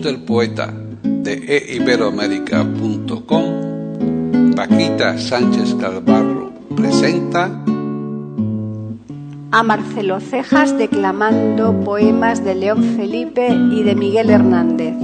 Del poeta de eiberoamérica.com, Paquita Sánchez Calvarro presenta a Marcelo Cejas declamando poemas de León Felipe y de Miguel Hernández.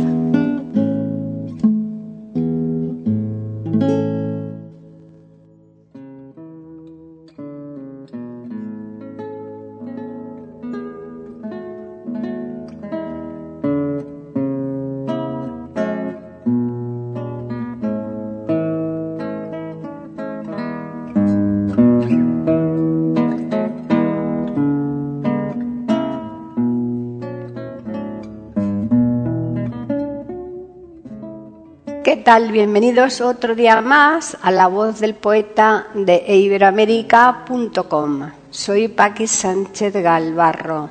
Bienvenidos otro día más a la voz del poeta de iberoamérica.com. Soy Paqui Sánchez Galvarro.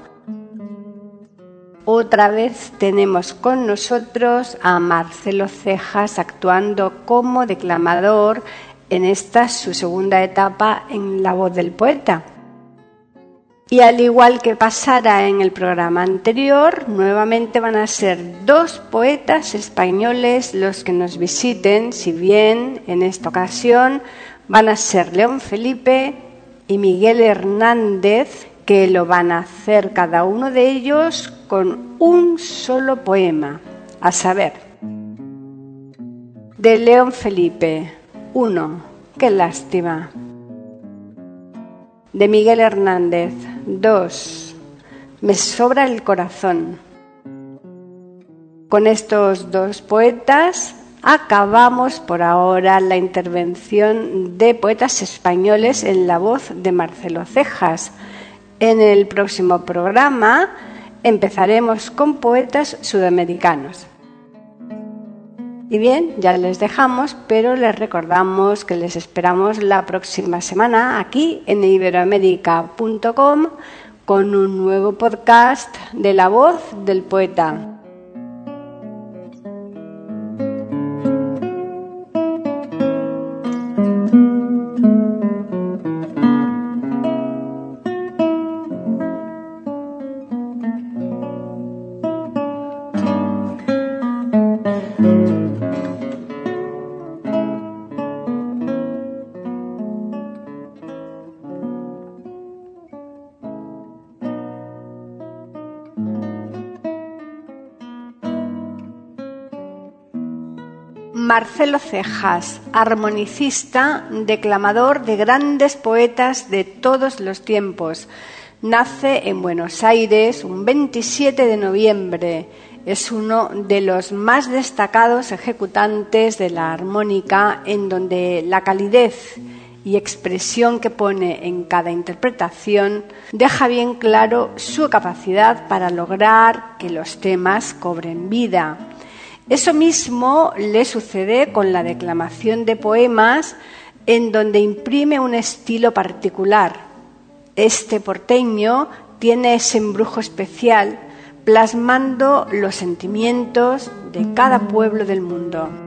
Otra vez tenemos con nosotros a Marcelo Cejas actuando como declamador en esta su segunda etapa en la voz del poeta. Y al igual que pasara en el programa anterior, nuevamente van a ser dos poetas españoles los que nos visiten, si bien en esta ocasión van a ser León Felipe y Miguel Hernández, que lo van a hacer cada uno de ellos con un solo poema, a saber, de León Felipe, uno, qué lástima de Miguel Hernández. 2. Me sobra el corazón. Con estos dos poetas acabamos por ahora la intervención de poetas españoles en la voz de Marcelo Cejas. En el próximo programa empezaremos con poetas sudamericanos. Y bien, ya les dejamos, pero les recordamos que les esperamos la próxima semana aquí en iberoamérica.com con un nuevo podcast de la voz del poeta. Marcelo Cejas, armonicista, declamador de grandes poetas de todos los tiempos. Nace en Buenos Aires un 27 de noviembre. Es uno de los más destacados ejecutantes de la armónica en donde la calidez y expresión que pone en cada interpretación deja bien claro su capacidad para lograr que los temas cobren vida eso mismo le sucede con la declamación de poemas en donde imprime un estilo particular. Este porteño tiene ese embrujo especial plasmando los sentimientos de cada pueblo del mundo.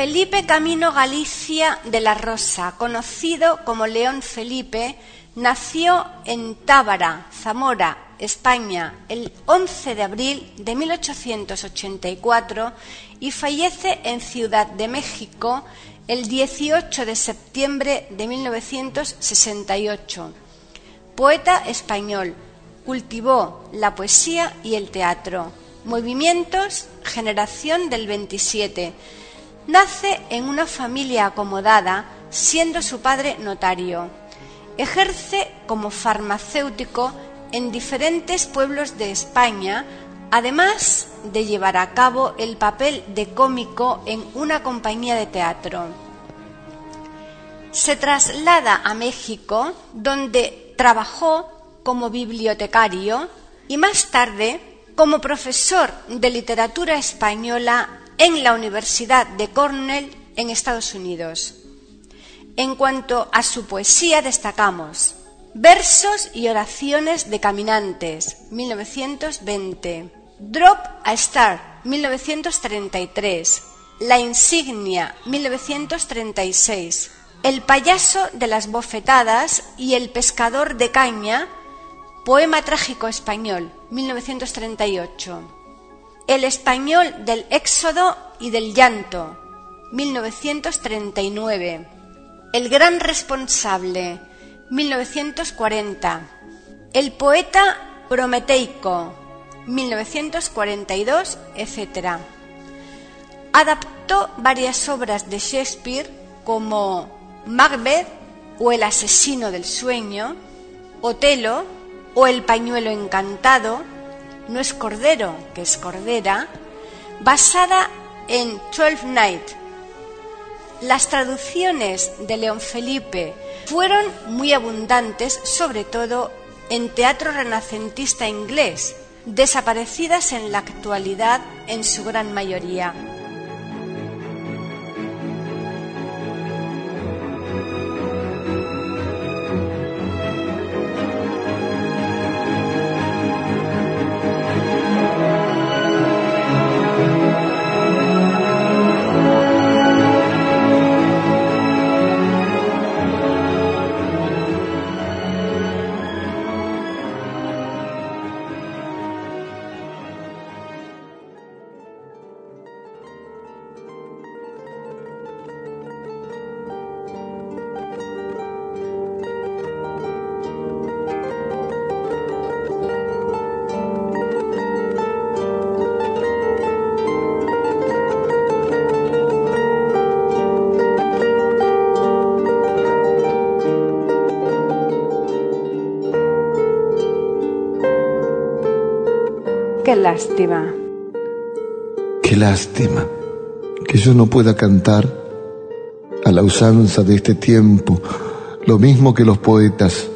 Felipe Camino Galicia de la Rosa, conocido como León Felipe, nació en Tábara, Zamora, España, el 11 de abril de 1884 y fallece en Ciudad de México el 18 de septiembre de 1968. Poeta español, cultivó la poesía y el teatro. Movimientos, generación del 27 Nace en una familia acomodada, siendo su padre notario. Ejerce como farmacéutico en diferentes pueblos de España, además de llevar a cabo el papel de cómico en una compañía de teatro. Se traslada a México, donde trabajó como bibliotecario y más tarde como profesor de literatura española en la Universidad de Cornell en Estados Unidos. En cuanto a su poesía destacamos Versos y oraciones de caminantes, 1920, Drop a Star, 1933, La insignia, 1936, El payaso de las bofetadas y El pescador de caña, Poema trágico español, 1938. El español del éxodo y del llanto, 1939. El gran responsable, 1940. El poeta prometeico, 1942, etc. Adaptó varias obras de Shakespeare como Macbeth o El asesino del sueño, Otelo o El pañuelo encantado, no es cordero, que es cordera, basada en Twelfth Night. Las traducciones de León Felipe fueron muy abundantes, sobre todo en teatro renacentista inglés, desaparecidas en la actualidad en su gran mayoría. Lástima. Qué lástima que yo no pueda cantar a la usanza de este tiempo lo mismo que los poetas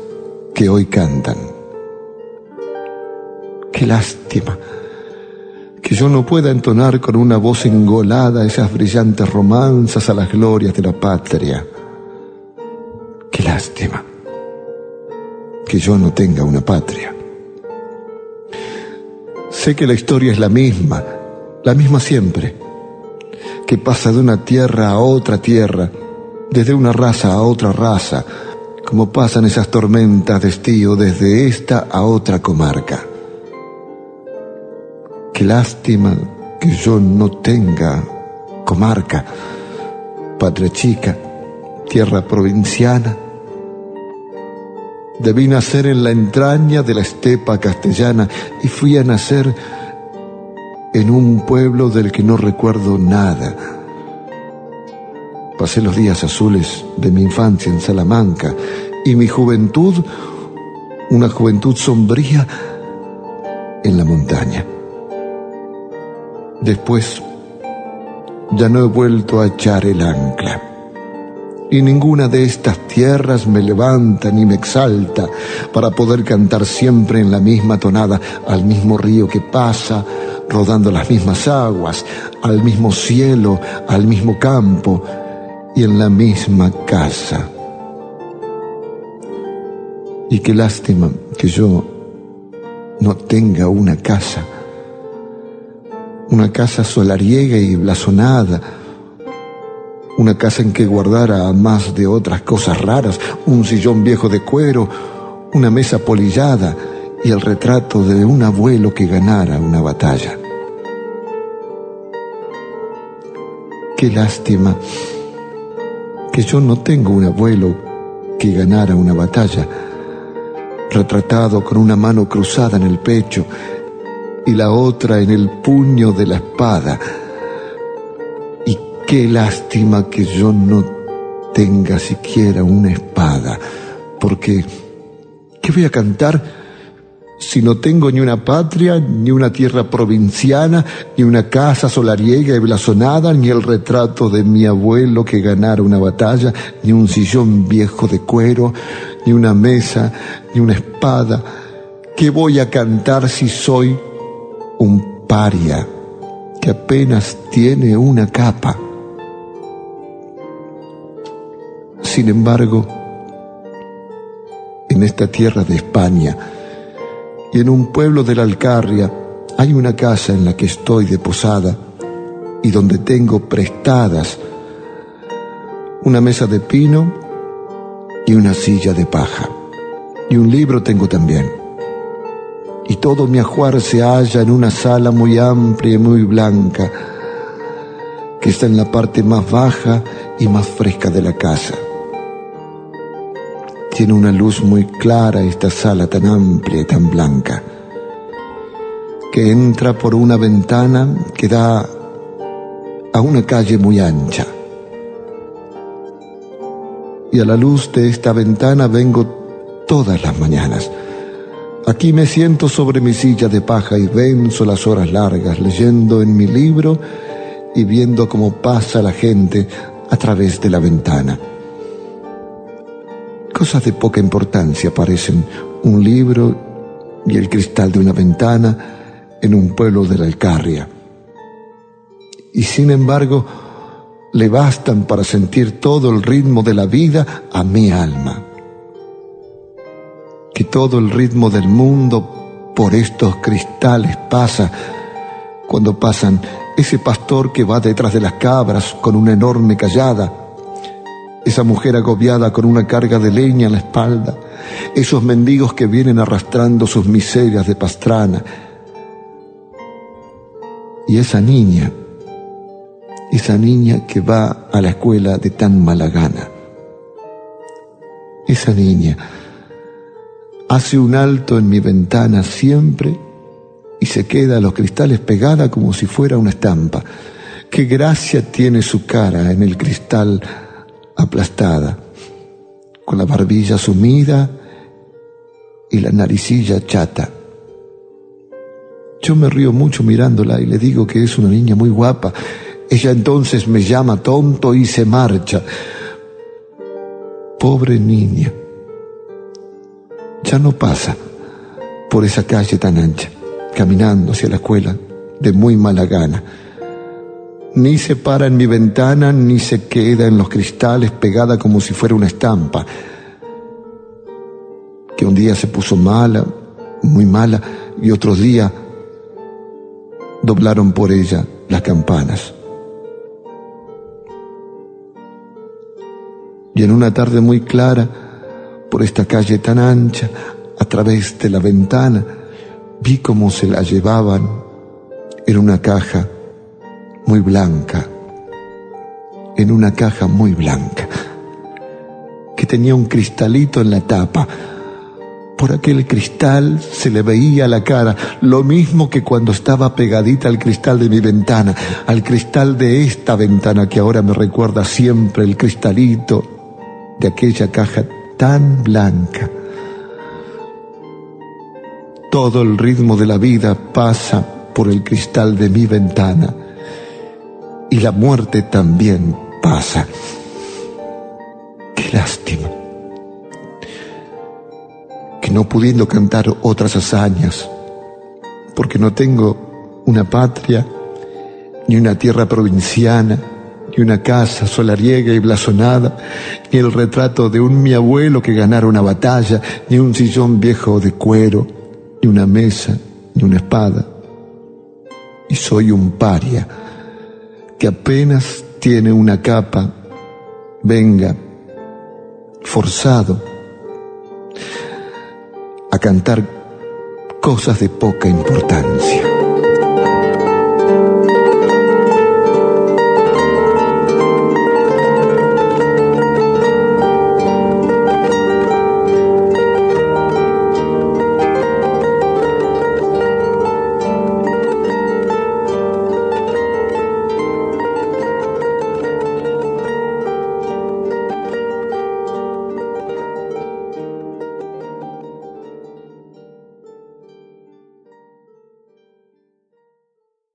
que hoy cantan. Qué lástima que yo no pueda entonar con una voz engolada esas brillantes romanzas a las glorias de la patria. Qué lástima que yo no tenga una patria. Sé que la historia es la misma, la misma siempre, que pasa de una tierra a otra tierra, desde una raza a otra raza, como pasan esas tormentas de estío desde esta a otra comarca. Qué lástima que yo no tenga comarca, patria chica, tierra provinciana, Debí nacer en la entraña de la estepa castellana y fui a nacer en un pueblo del que no recuerdo nada. Pasé los días azules de mi infancia en Salamanca y mi juventud, una juventud sombría, en la montaña. Después, ya no he vuelto a echar el ancla y ninguna de estas tierras me levanta ni me exalta para poder cantar siempre en la misma tonada al mismo río que pasa, rodando las mismas aguas, al mismo cielo, al mismo campo y en la misma casa. Y qué lástima que yo no tenga una casa, una casa solariega y blasonada, una casa en que guardara, más de otras cosas raras, un sillón viejo de cuero, una mesa polillada y el retrato de un abuelo que ganara una batalla. Qué lástima que yo no tengo un abuelo que ganara una batalla, retratado con una mano cruzada en el pecho y la otra en el puño de la espada. Qué lástima que yo no tenga siquiera una espada, porque ¿qué voy a cantar? si no tengo ni una patria, ni una tierra provinciana, ni una casa solariega y blasonada, ni el retrato de mi abuelo que ganara una batalla, ni un sillón viejo de cuero, ni una mesa, ni una espada, ¿qué voy a cantar si soy un paria que apenas tiene una capa? Sin embargo, en esta tierra de España, y en un pueblo de la Alcarria hay una casa en la que estoy de posada y donde tengo prestadas una mesa de pino y una silla de paja. Y un libro tengo también. Y todo mi ajuar se halla en una sala muy amplia y muy blanca, que está en la parte más baja y más fresca de la casa. Tiene una luz muy clara esta sala tan amplia y tan blanca, que entra por una ventana que da a una calle muy ancha. Y a la luz de esta ventana vengo todas las mañanas. Aquí me siento sobre mi silla de paja y venzo las horas largas leyendo en mi libro y viendo cómo pasa la gente a través de la ventana. Cosas de poca importancia parecen un libro y el cristal de una ventana en un pueblo de la Alcarria. Y sin embargo, le bastan para sentir todo el ritmo de la vida a mi alma. Que todo el ritmo del mundo por estos cristales pasa cuando pasan ese pastor que va detrás de las cabras con una enorme callada, esa mujer agobiada con una carga de leña en la espalda, esos mendigos que vienen arrastrando sus miserias de pastrana, y esa niña, esa niña que va a la escuela de tan mala gana. Esa niña hace un alto en mi ventana siempre y se queda a los cristales pegada como si fuera una estampa. Qué gracia tiene su cara en el cristal aplastada, con la barbilla sumida y la naricilla chata. Yo me río mucho mirándola y le digo que es una niña muy guapa. Ella entonces me llama tonto y se marcha. Pobre niña. Ya no pasa por esa calle tan ancha, caminando hacia la escuela de muy mala gana ni se para en mi ventana, ni se queda en los cristales pegada como si fuera una estampa, que un día se puso mala, muy mala, y otros días doblaron por ella las campanas. Y en una tarde muy clara, por esta calle tan ancha, a través de la ventana, vi cómo se la llevaban en una caja muy blanca, en una caja muy blanca, que tenía un cristalito en la tapa. Por aquel cristal se le veía la cara, lo mismo que cuando estaba pegadita al cristal de mi ventana, al cristal de esta ventana que ahora me recuerda siempre el cristalito de aquella caja tan blanca. Todo el ritmo de la vida pasa por el cristal de mi ventana y la muerte también pasa. Qué lástima. Que no pudiendo cantar otras hazañas, porque no tengo una patria, ni una tierra provinciana, ni una casa solariega y blasonada, ni el retrato de un mi abuelo que ganara una batalla, ni un sillón viejo de cuero, ni una mesa, ni una espada. Y soy un paria que apenas tiene una capa venga forzado a cantar cosas de poca importancia.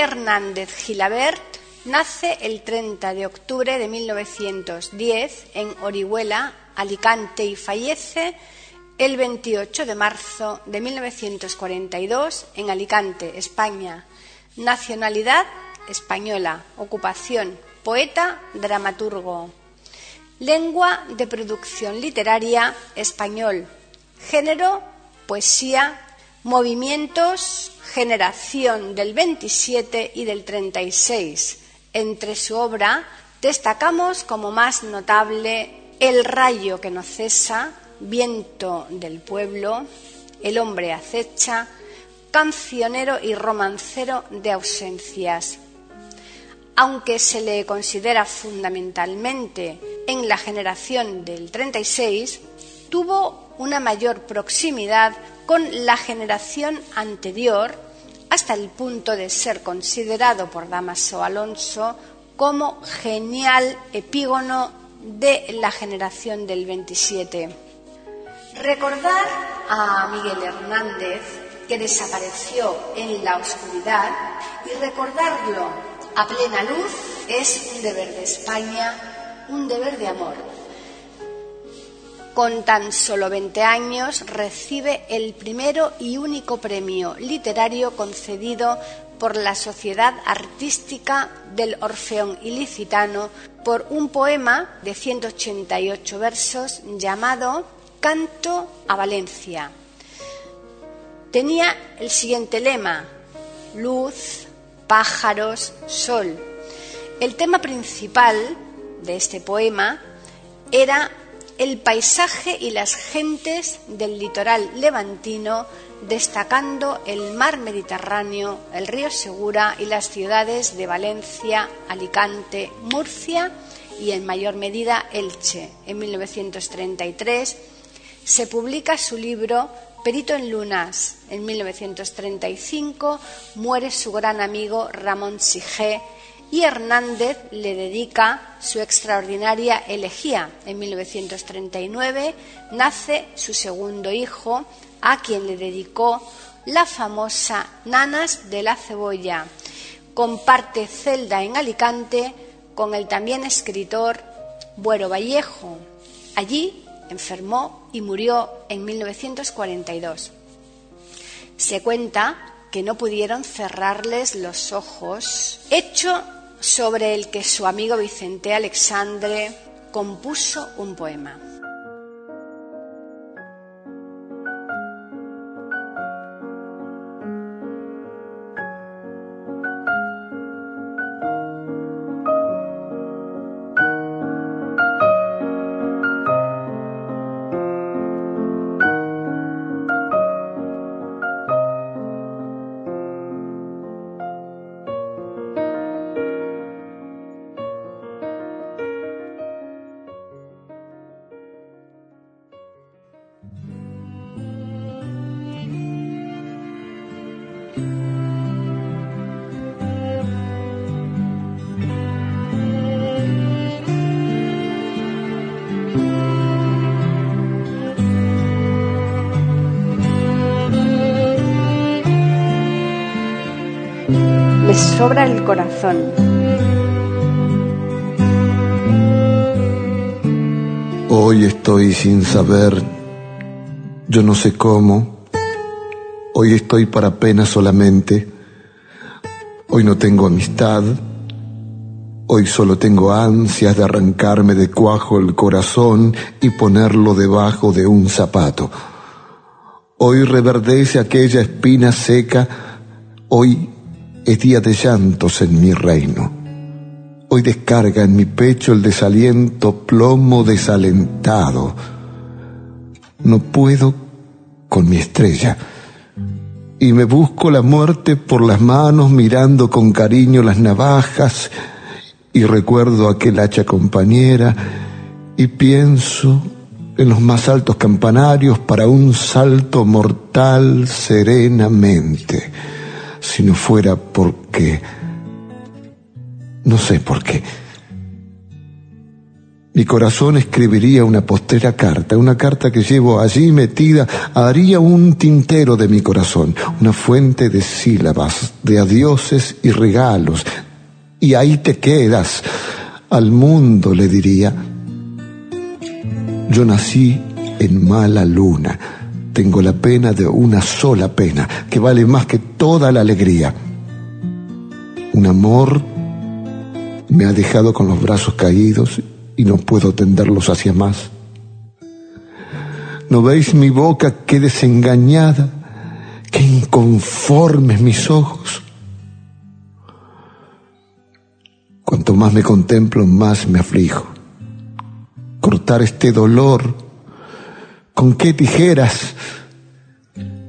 Hernández Gilabert nace el 30 de octubre de 1910 en Orihuela, Alicante y fallece el 28 de marzo de 1942 en Alicante, España. Nacionalidad española, ocupación poeta, dramaturgo. Lengua de producción literaria español. Género poesía, movimientos generación del 27 y del 36. Entre su obra destacamos como más notable El rayo que no cesa, Viento del pueblo, El hombre acecha, cancionero y romancero de ausencias. Aunque se le considera fundamentalmente en la generación del 36, tuvo una mayor proximidad con la generación anterior hasta el punto de ser considerado por Damaso Alonso como genial epígono de la generación del 27. Recordar a Miguel Hernández, que desapareció en la oscuridad, y recordarlo a plena luz es un deber de España, un deber de amor. Con tan solo 20 años recibe el primero y único premio literario concedido por la Sociedad Artística del Orfeón Ilicitano por un poema de 188 versos llamado Canto a Valencia. Tenía el siguiente lema, luz, pájaros, sol. El tema principal de este poema era el paisaje y las gentes del litoral levantino, destacando el mar Mediterráneo, el río Segura y las ciudades de Valencia, Alicante, Murcia y en mayor medida Elche. En 1933 se publica su libro Perito en Lunas. En 1935 muere su gran amigo Ramón Sigé y Hernández le dedica su extraordinaria elegía. En 1939 nace su segundo hijo, a quien le dedicó la famosa Nanas de la Cebolla. Comparte celda en Alicante con el también escritor Buero Vallejo. Allí enfermó y murió en 1942. Se cuenta que no pudieron cerrarles los ojos, hecho sobre el que su amigo Vicente Alexandre compuso un poema. Sobra el corazón. Hoy estoy sin saber, yo no sé cómo, hoy estoy para pena solamente, hoy no tengo amistad, hoy solo tengo ansias de arrancarme de cuajo el corazón y ponerlo debajo de un zapato. Hoy reverdece aquella espina seca, hoy es día de llantos en mi reino. Hoy descarga en mi pecho el desaliento plomo desalentado. No puedo con mi estrella. Y me busco la muerte por las manos mirando con cariño las navajas y recuerdo aquel hacha compañera y pienso en los más altos campanarios para un salto mortal serenamente, si no fuera porque no sé por qué. Mi corazón escribiría una postrera carta, una carta que llevo allí metida, haría un tintero de mi corazón, una fuente de sílabas, de adioses y regalos. Y ahí te quedas. Al mundo le diría, yo nací en mala luna, tengo la pena de una sola pena, que vale más que toda la alegría. Un amor me ha dejado con los brazos caídos y no puedo tenderlos hacia más. ¿No veis mi boca qué desengañada, qué inconformes mis ojos? Cuanto más me contemplo, más me aflijo. Cortar este dolor, ¿con qué tijeras?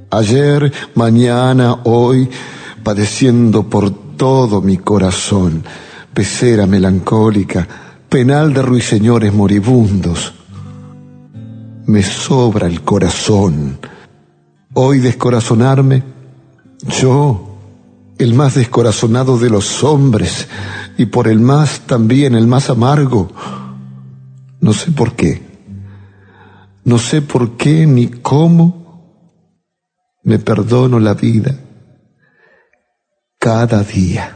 Ayer, mañana, hoy, padeciendo por todo mi corazón pecera melancólica, penal de ruiseñores moribundos. Me sobra el corazón. Hoy descorazonarme, yo, el más descorazonado de los hombres, y por el más también el más amargo, no sé por qué, no sé por qué ni cómo me perdono la vida cada día.